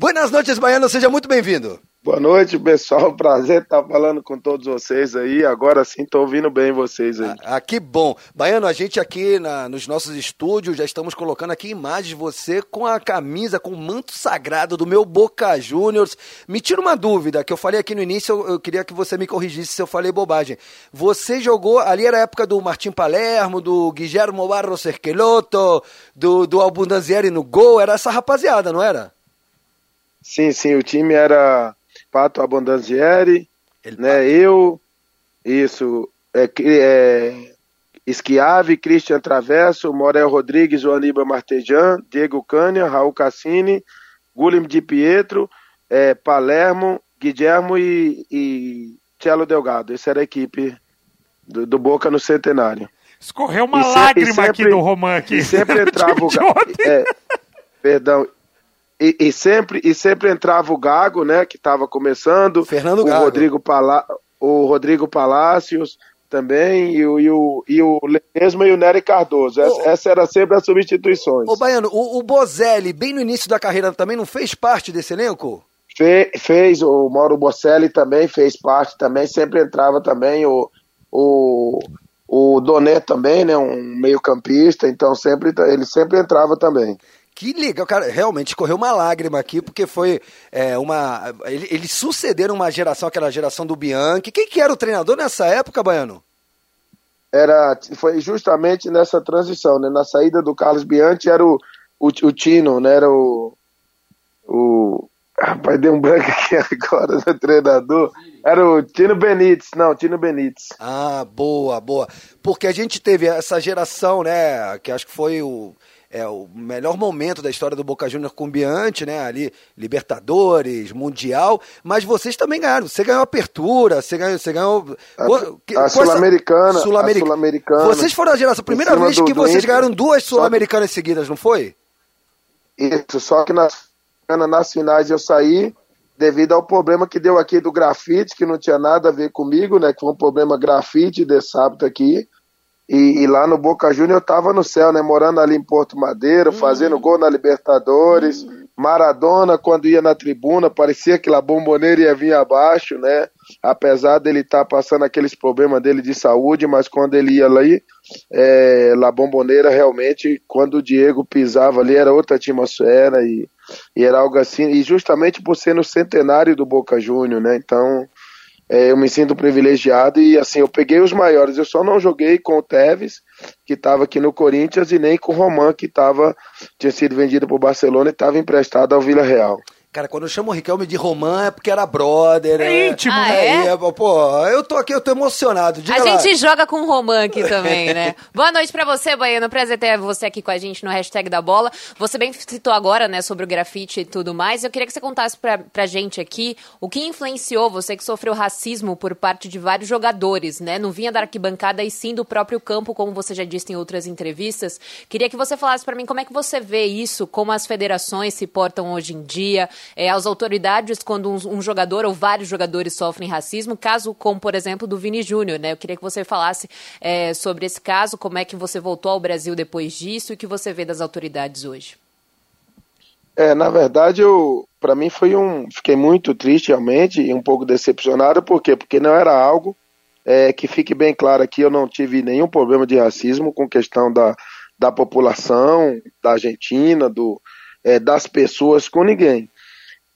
Buenas noites, Baiano, seja muito bem-vindo. Boa noite, pessoal. Prazer estar falando com todos vocês aí. Agora sim estou ouvindo bem vocês aí. Ah, ah, que bom. Baiano, a gente aqui na, nos nossos estúdios já estamos colocando aqui imagens de você com a camisa, com o manto sagrado do meu Boca Juniors. Me tira uma dúvida, que eu falei aqui no início, eu, eu queria que você me corrigisse se eu falei bobagem. Você jogou, ali era a época do Martim Palermo, do Guilhermo Barros Cerqueloto, do, do Albundanzieri no gol, era essa rapaziada, não era? Sim, sim, o time era Pato Abondanzieri, né? Eu, isso, é, é, Esquiave, Christian Traverso, Morel Rodrigues, o Aníbal Martejan, Diego Cânia, Raul Cassini, Guilherme Di Pietro, é, Palermo, Guilhermo e, e Cello Delgado. Essa era a equipe do, do Boca no Centenário. Escorreu uma e lágrima sempre, aqui do Roman aqui. E sempre entrava o... É, perdão, e, e, sempre, e sempre entrava o Gago, né, que estava começando. Fernando o Gago. Rodrigo Pala, o Rodrigo Palácios também, e o, e o, e o Ledesma e o Nery Cardoso. Essa, essa, era sempre as substituições. Ô, Baiano, o, o Bozelli, bem no início da carreira, também não fez parte desse elenco? Fe, fez, o Mauro Bocelli também fez parte também, sempre entrava também, o, o, o Doné também, né, um meio campista, então sempre, ele sempre entrava também. Que legal, cara. Realmente correu uma lágrima aqui, porque foi é, uma. Eles sucederam uma geração, aquela geração do Bianchi. Quem que era o treinador nessa época, Baiano? Era, foi justamente nessa transição, né? Na saída do Carlos Bianchi era o, o, o Tino, né? Era o. o Rapaz, deu um branco aqui agora do treinador. Era o Tino Benítez, não, Tino Benítez. Ah, boa, boa. Porque a gente teve essa geração, né? Que acho que foi o é, o melhor momento da história do Boca Juniors com o Biante, né? Ali, Libertadores, Mundial, mas vocês também ganharam. Você ganhou apertura, você ganhou. Você ganhou a, a Sul-Americana. Sul Sul vocês foram a geração, a primeira vez que vocês do ganharam duas Sul-Americanas seguidas, não foi? Isso, só que nas, nas finais eu saí devido ao problema que deu aqui do grafite, que não tinha nada a ver comigo, né? Que foi um problema grafite de sábado aqui. E, e, lá no Boca Júnior eu tava no céu, né? Morando ali em Porto Madeiro, fazendo gol na Libertadores. Maradona, quando ia na tribuna, parecia que a bomboneira ia vir abaixo, né? Apesar dele estar tá passando aqueles problemas dele de saúde, mas quando ele ia ali, é, La Bomboneira realmente, quando o Diego pisava ali, era outra atmosfera e, e era algo assim. E justamente por ser no centenário do Boca Júnior, né? Então, é, eu me sinto privilegiado e assim, eu peguei os maiores. Eu só não joguei com o Tevez, que estava aqui no Corinthians, e nem com o Roman, que tava, tinha sido vendido para o Barcelona e estava emprestado ao Vila Real. Cara, quando eu chamo o Riquelme de Romã é porque era brother. É, é íntimo, ah, né? É? Pô, eu tô aqui, eu tô emocionado. Diga a lá. gente joga com Romã aqui também, né? Boa noite pra você, Baiano. Prazer ter você aqui com a gente no hashtag da bola. Você bem citou agora, né, sobre o grafite e tudo mais. Eu queria que você contasse pra, pra gente aqui o que influenciou você que sofreu racismo por parte de vários jogadores, né? Não vinha da arquibancada e sim do próprio campo, como você já disse em outras entrevistas. Queria que você falasse para mim como é que você vê isso, como as federações se portam hoje em dia, é, as autoridades quando um, um, jogador ou vários jogadores sofrem racismo, caso como, por exemplo, do Vini Júnior, né? Eu queria que você falasse é, sobre esse caso, como é que você voltou ao Brasil depois disso e o que você vê das autoridades hoje. É, na verdade, eu, para mim foi um, fiquei muito triste realmente e um pouco decepcionado, por quê? Porque não era algo é, que fique bem claro aqui, eu não tive nenhum problema de racismo com questão da, da população, da Argentina, do, é, das pessoas, com ninguém.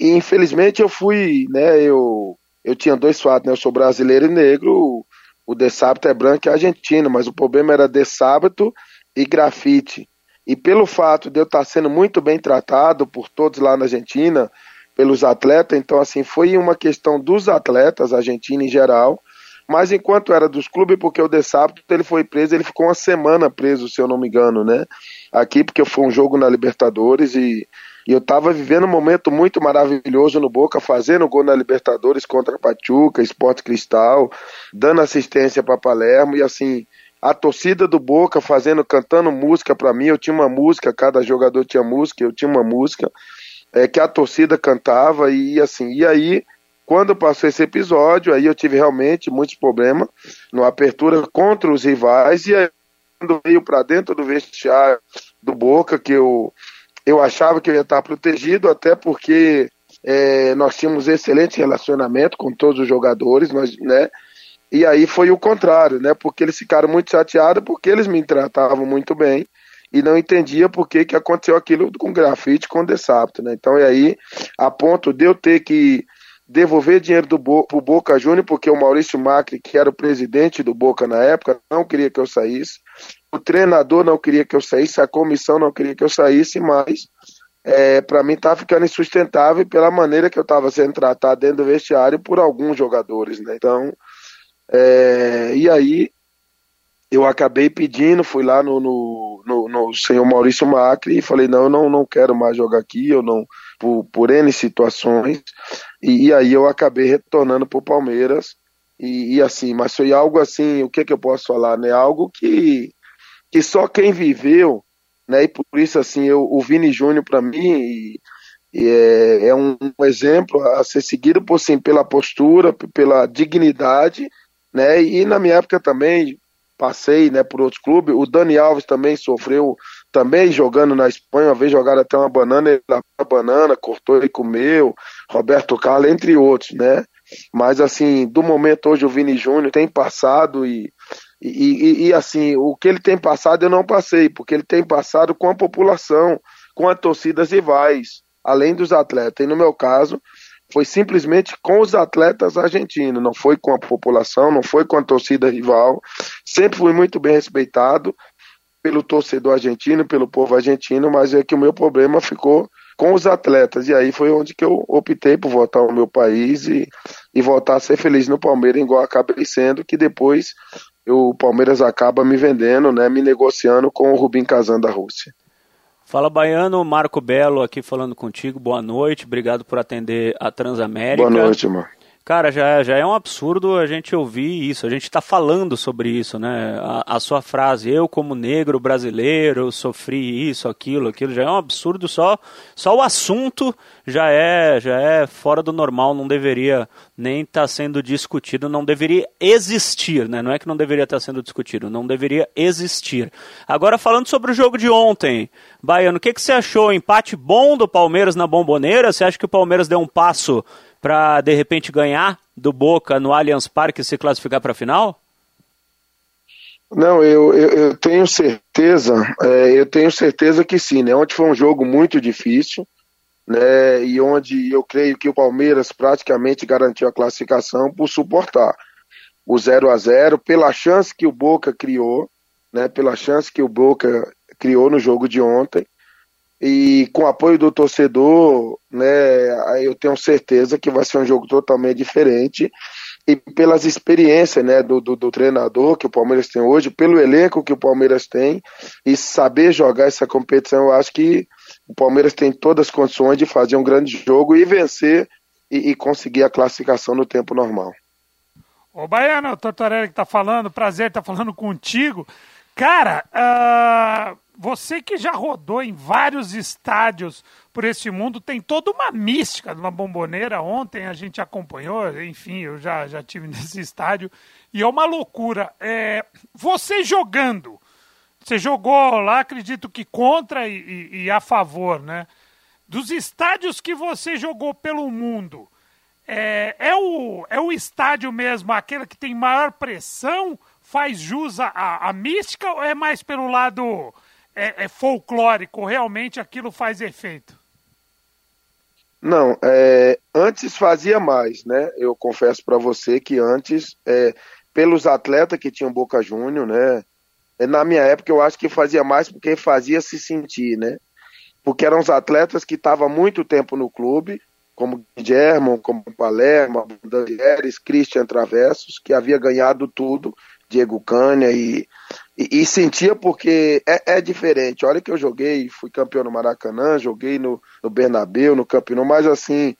E infelizmente eu fui, né, eu, eu tinha dois fatos, né, eu sou brasileiro e negro, o de sábado é branco e argentino, mas o problema era de sábado e grafite. E pelo fato de eu estar sendo muito bem tratado por todos lá na Argentina, pelos atletas, então assim, foi uma questão dos atletas, Argentina em geral, mas enquanto era dos clubes, porque o de sábado ele foi preso, ele ficou uma semana preso, se eu não me engano, né? Aqui, porque foi um jogo na Libertadores e e eu estava vivendo um momento muito maravilhoso no Boca, fazendo gol na Libertadores contra Pachuca, Esporte Cristal, dando assistência para Palermo e assim, a torcida do Boca fazendo, cantando música para mim. Eu tinha uma música, cada jogador tinha música, eu tinha uma música é, que a torcida cantava e assim, e aí quando passou esse episódio, aí eu tive realmente muitos problemas no apertura contra os rivais e aí quando veio para dentro do vestiário do Boca que eu eu achava que eu ia estar protegido, até porque é, nós tínhamos excelente relacionamento com todos os jogadores, nós, né? E aí foi o contrário, né? Porque eles ficaram muito chateados porque eles me tratavam muito bem e não entendia por que, que aconteceu aquilo com grafite, com Dessapto, né? Então, e aí, a ponto de eu ter que devolver dinheiro do Bo pro Boca Júnior, porque o Maurício Macri, que era o presidente do Boca na época, não queria que eu saísse, o treinador não queria que eu saísse, a comissão não queria que eu saísse, mas é, para mim tá ficando insustentável pela maneira que eu estava sendo tratado dentro do vestiário por alguns jogadores, né? Então, é, e aí eu acabei pedindo, fui lá no, no, no, no, senhor Maurício Macri e falei, não, eu não, não quero mais jogar aqui, eu não, por, por N situações, e, e aí eu acabei retornando para o Palmeiras, e, e, assim, mas foi algo assim, o que que eu posso falar, né, algo que, que só quem viveu, né, e por isso assim, eu, o Vini Júnior para mim, e, e é, é um, exemplo a ser seguido por sim, pela postura, pela dignidade, né? E na minha época também passei, né, por outros clubes. O Dani Alves também sofreu, também jogando na Espanha, uma vez jogaram até uma banana, ele a banana, cortou e comeu. Roberto Carlos, entre outros, né? Mas assim, do momento hoje o Vini Júnior tem passado e, e, e, e, assim, o que ele tem passado eu não passei, porque ele tem passado com a população, com as torcidas rivais, além dos atletas. E no meu caso, foi simplesmente com os atletas argentinos, não foi com a população, não foi com a torcida rival. Sempre fui muito bem respeitado pelo torcedor argentino, pelo povo argentino, mas é que o meu problema ficou com os atletas. E aí foi onde que eu optei por voltar ao meu país e, e voltar a ser feliz no Palmeiras, igual acabei sendo, que depois o Palmeiras acaba me vendendo, né, me negociando com o Rubim Kazan da Rússia. Fala Baiano, Marco Belo aqui falando contigo. Boa noite, obrigado por atender a Transamérica. Boa noite, mano. Cara, já, já é um absurdo a gente ouvir isso, a gente está falando sobre isso, né? A, a, sua frase, eu como negro brasileiro sofri isso, aquilo, aquilo, já é um absurdo só, só o assunto já é, já é fora do normal, não deveria nem estar tá sendo discutido, não deveria existir, né? Não é que não deveria estar tá sendo discutido, não deveria existir. Agora falando sobre o jogo de ontem, Baiano, o que, que você achou? Empate bom do Palmeiras na bomboneira? Você acha que o Palmeiras deu um passo para de repente ganhar do Boca no Allianz Parque e se classificar para a final? Não, eu, eu, eu tenho certeza, é, eu tenho certeza que sim, né? Ontem foi um jogo muito difícil, né? E onde eu creio que o Palmeiras praticamente garantiu a classificação por suportar o 0 a 0 pela chance que o Boca criou, né? Pela chance que o Boca criou no jogo de ontem e com o apoio do torcedor, né, eu tenho certeza que vai ser um jogo totalmente diferente e pelas experiências né, do, do, do, treinador que o Palmeiras tem hoje, pelo elenco que o Palmeiras tem e saber jogar essa competição, eu acho que o Palmeiras tem todas as condições de fazer um grande jogo e vencer e, e conseguir a classificação no tempo normal. Ô Baiano, o Tortorelli que tá falando, prazer estar tá falando contigo. Cara, uh, você que já rodou em vários estádios por esse mundo, tem toda uma mística de uma bomboneira. Ontem a gente acompanhou, enfim, eu já, já tive nesse estádio, e é uma loucura. É, você jogando, você jogou lá, acredito que contra e, e, e a favor, né? Dos estádios que você jogou pelo mundo, é, é, o, é o estádio mesmo, aquele que tem maior pressão? faz jus à, à mística ou é mais pelo lado é, é folclórico? Realmente aquilo faz efeito? Não, é, antes fazia mais, né? Eu confesso para você que antes, é, pelos atletas que tinham Boca Júnior, né? É, na minha época eu acho que fazia mais porque fazia se sentir, né? Porque eram os atletas que estavam muito tempo no clube, como Guilherme, como Palermo, Daniels, Christian Travessos, que havia ganhado tudo Diego Cânia e, e, e, sentia porque é, é, diferente. Olha que eu joguei, fui campeão no Maracanã, joguei no, no Bernabéu, no Campinão, mas assim,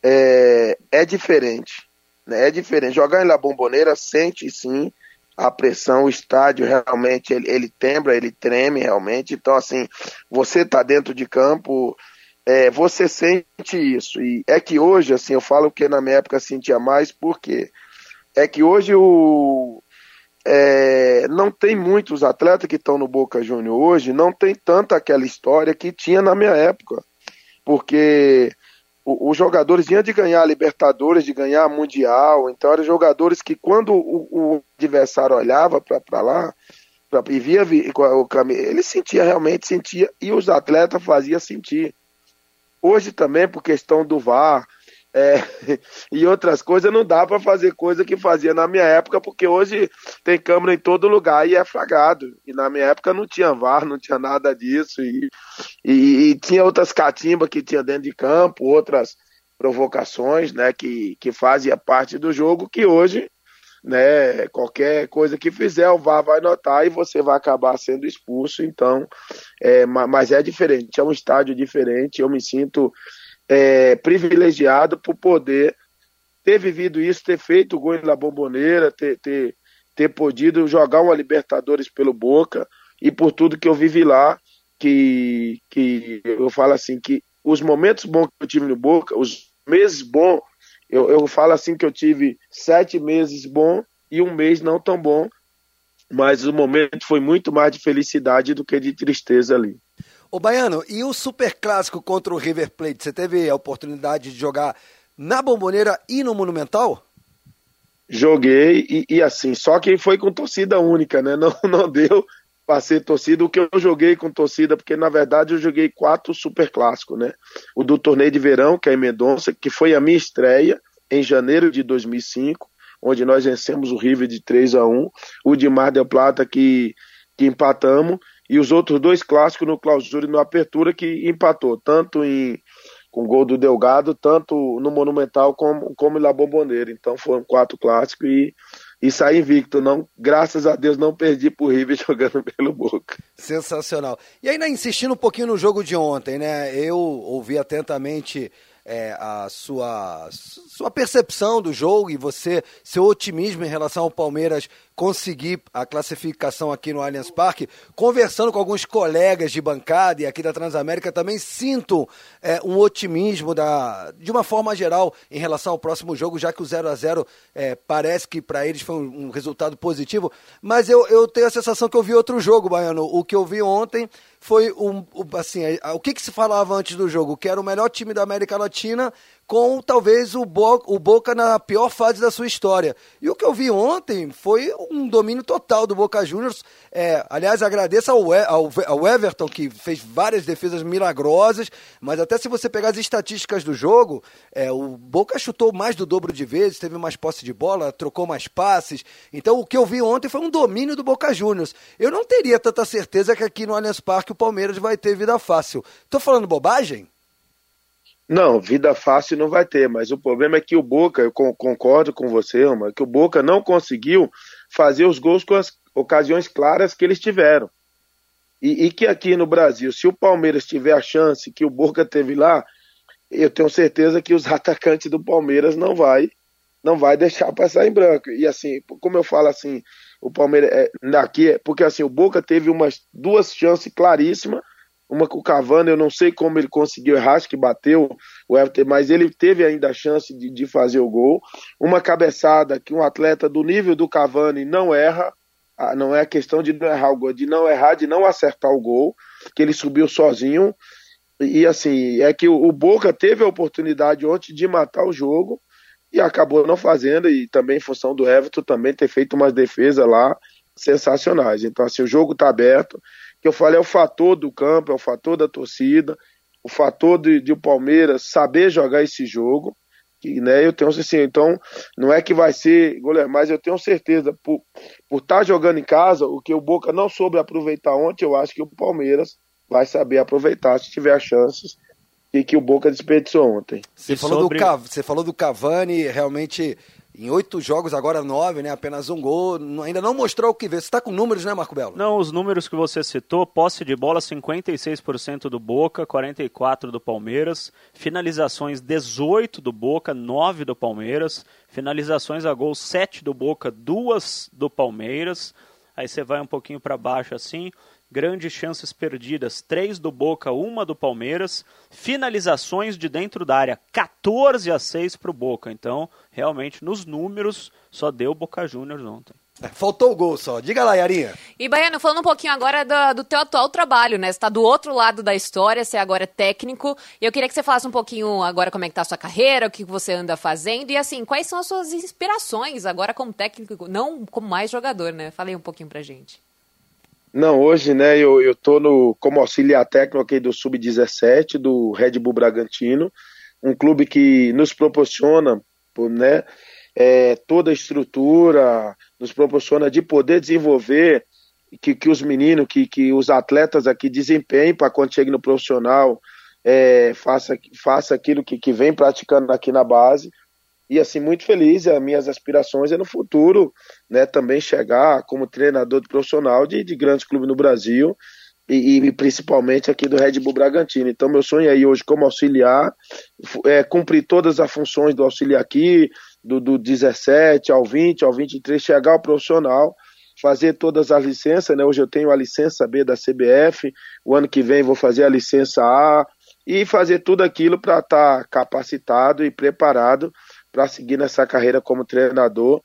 é, é diferente. Né? É diferente. Jogar em La Bombonera sente sim a pressão, o estádio realmente ele, ele tembra, ele treme realmente. Então, assim, você tá dentro de campo, é, você sente isso. E é que hoje, assim, eu falo que na minha época sentia mais, porque é que hoje o, é, não tem muitos atletas que estão no Boca Júnior hoje, não tem tanta aquela história que tinha na minha época. Porque os jogadores vinham de ganhar Libertadores, de ganhar Mundial, então eram jogadores que quando o, o adversário olhava para lá, pra, e via o caminho, ele sentia realmente, sentia, e os atletas faziam sentir. Hoje também, por questão do VAR, é, e outras coisas, não dá para fazer coisa que fazia na minha época, porque hoje tem câmera em todo lugar e é fragado. E na minha época não tinha VAR, não tinha nada disso. E, e, e tinha outras catimbas que tinha dentro de campo, outras provocações, né, que, que fazia parte do jogo, que hoje, né, qualquer coisa que fizer, o VAR vai notar e você vai acabar sendo expulso. Então, é, mas é diferente, é um estádio diferente. Eu me sinto é, privilegiado por poder ter vivido isso, ter feito o gol na bomboneira, ter, ter, ter podido jogar uma Libertadores pelo Boca e por tudo que eu vivi lá, que, que eu falo assim, que os momentos bons que eu tive no Boca, os meses bons, eu, eu falo assim que eu tive sete meses bom e um mês não tão bom, mas o momento foi muito mais de felicidade do que de tristeza ali. Ô Baiano, e o super clássico contra o River Plate? Você teve a oportunidade de jogar na Bomboneira e no Monumental? Joguei e, e assim, só que foi com torcida única, né? Não, não deu para ser torcida. O que eu joguei com torcida, porque na verdade eu joguei quatro super clássicos, né? O do torneio de verão, que é em Mendonça, que foi a minha estreia em janeiro de 2005, onde nós vencemos o River de 3 a 1 O de Mar del Plata, que, que empatamos e os outros dois clássicos no clausura e no apertura que empatou, tanto em com gol do Delgado, tanto no Monumental como, como na Bomboneira. Então foram quatro clássicos e, e saí invicto. Não, graças a Deus não perdi pro River jogando pelo Boca. Sensacional. E ainda insistindo um pouquinho no jogo de ontem, né? Eu ouvi atentamente é, a sua, sua percepção do jogo e você, seu otimismo em relação ao Palmeiras conseguir a classificação aqui no Allianz Parque. Conversando com alguns colegas de bancada e aqui da Transamérica, também sinto é, um otimismo da, de uma forma geral em relação ao próximo jogo, já que o 0 a 0 é, parece que para eles foi um, um, resultado positivo. Mas eu, eu tenho a sensação que eu vi outro jogo, Baiano. O que eu vi ontem foi um, assim, o que, que se falava antes do jogo? Que era o melhor time da América Latina com talvez o, Bo o Boca na pior fase da sua história. E o que eu vi ontem foi um domínio total do Boca Juniors. É, aliás, agradeço ao, ao, ao, Everton, que fez várias defesas milagrosas, mas até se você pegar as estatísticas do jogo, é, o Boca chutou mais do dobro de vezes, teve mais posse de bola, trocou mais passes. Então, o que eu vi ontem foi um domínio do Boca Juniors. Eu não teria tanta certeza que aqui no Allianz Parque o Palmeiras vai ter vida fácil. Tô falando bobagem? Não, vida fácil não vai ter, mas o problema é que o Boca, eu concordo com você, Roma, que o Boca não conseguiu fazer os gols com as ocasiões claras que eles tiveram. E, e, que aqui no Brasil, se o Palmeiras tiver a chance que o Boca teve lá, eu tenho certeza que os atacantes do Palmeiras não vai não vai deixar passar em branco. E assim, como eu falo assim, o Palmeiras é, aqui, porque assim, o Boca teve umas duas chances claríssimas uma com o Cavani, eu não sei como ele conseguiu errar, acho que bateu o Everton, mas ele teve ainda a chance de, de fazer o gol. Uma cabeçada que um atleta do nível do Cavani não erra, ah, não é questão de não errar o gol, de não errar, de não acertar o gol, que ele subiu sozinho. E assim, é que o Boca teve a oportunidade ontem de matar o jogo e acabou não fazendo, e também em função do Everton também ter feito umas defesas lá sensacionais. Então, assim, o jogo está aberto que eu falei é o fator do campo, é o fator da torcida, o fator de, de o Palmeiras saber jogar esse jogo. Que, né, eu tenho assim, então não é que vai ser goleiro, mas eu tenho certeza por por estar tá jogando em casa, o que o Boca não soube aproveitar ontem, eu acho que o Palmeiras vai saber aproveitar se tiver chances e que o Boca desperdiçou ontem. Você falou, sobre... do, você falou do Cavani, realmente em oito jogos, agora nove, né? Apenas um gol. Ainda não mostrou o que vê. Você está com números, né, Marco Belo? Não, os números que você citou: posse de bola 56% do Boca, 44% do Palmeiras. Finalizações 18 do Boca, 9 do Palmeiras. Finalizações a gol 7 do Boca, 2 do Palmeiras. Aí você vai um pouquinho para baixo assim grandes chances perdidas, 3 do Boca, 1 do Palmeiras, finalizações de dentro da área, 14 a 6 para o Boca. Então, realmente, nos números, só deu Boca Juniors ontem. Faltou o gol só. Diga lá, Yarinha. E, Baiano, falando um pouquinho agora do, do teu atual trabalho, né? Você está do outro lado da história, você agora é técnico. E eu queria que você falasse um pouquinho agora como é que tá a sua carreira, o que você anda fazendo. E, assim, quais são as suas inspirações agora como técnico, não como mais jogador, né? Falei um pouquinho pra gente. Não, hoje, né, eu, eu tô no, como auxiliar técnico aqui do Sub-17, do Red Bull Bragantino, um clube que nos proporciona, né, é, toda a estrutura, nos proporciona de poder desenvolver que, que os meninos, que, que os atletas aqui desempenhem para quando chegue no profissional, é, faça, faça aquilo que, que vem praticando aqui na base. E assim, muito feliz, as minhas aspirações é no futuro, né, também chegar como treinador de profissional de, de grandes clubes no Brasil e, e, principalmente aqui do Red Bull Bragantino. Então, meu sonho aí hoje, como auxiliar, é cumprir todas as funções do auxiliar aqui, do, do 17 ao 20, ao 23, chegar ao profissional, fazer todas as licenças, né? Hoje eu tenho a licença B da CBF, o ano que vem vou fazer a licença A e fazer tudo aquilo para estar tá capacitado e preparado para seguir nessa carreira como treinador.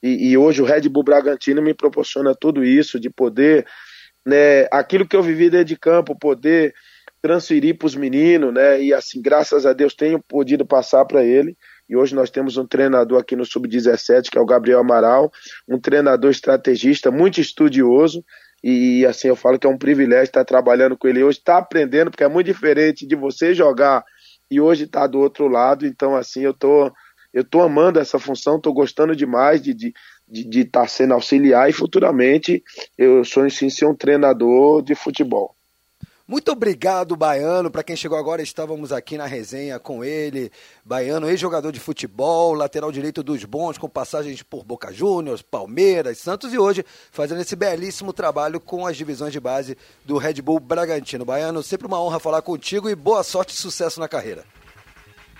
E, e, hoje o Red Bull Bragantino me proporciona tudo isso, de poder, né, aquilo que eu vivi dentro de campo, poder transferir para os meninos, né? E assim, graças a Deus, tenho podido passar para ele. E hoje nós temos um treinador aqui no Sub-17, que é o Gabriel Amaral, um treinador estrategista, muito estudioso. E assim, eu falo que é um privilégio estar trabalhando com ele hoje, estar aprendendo, porque é muito diferente de você jogar e hoje estar do outro lado. Então, assim, eu tô, eu tô amando essa função, tô gostando demais de estar de, de, de estar sendo auxiliar e futuramente eu sonho sim ser um treinador de futebol. Muito obrigado, Baiano. Para quem chegou agora, estávamos aqui na resenha com ele. Baiano, ex-jogador de futebol, lateral direito dos bons, com passagens por Boca Juniors, Palmeiras, Santos e hoje fazendo esse belíssimo trabalho com as divisões de base do Red Bull Bragantino. Baiano, sempre uma honra falar contigo e boa sorte e sucesso na carreira.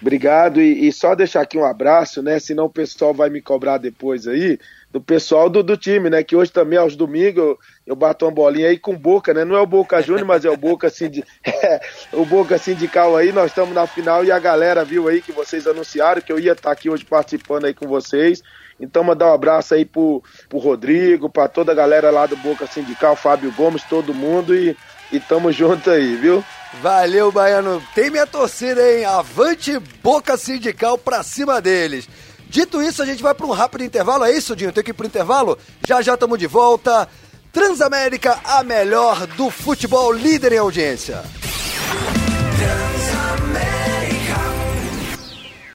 Obrigado e, e só deixar aqui um abraço, né? Senão o pessoal vai me cobrar depois aí do pessoal do, do time, né? Que hoje também, aos domingos, eu, eu bato uma bolinha aí com Boca, né? Não é o Boca Júnior, mas é o Boca Sindical. É, o Boca Sindical aí, nós estamos na final e a galera viu aí que vocês anunciaram que eu ia estar aqui hoje participando aí com vocês. Então, mandar um abraço aí pro, pro Rodrigo, para toda a galera lá do Boca Sindical, Fábio Gomes, todo mundo e, e tamo junto aí, viu? Valeu, Baiano. Tem minha torcida, hein? Avante Boca Sindical pra cima deles. Dito isso, a gente vai para um rápido intervalo. É isso, Dinho? Tem que ir para o intervalo? Já já estamos de volta. Transamérica, a melhor do futebol, líder em audiência. Trans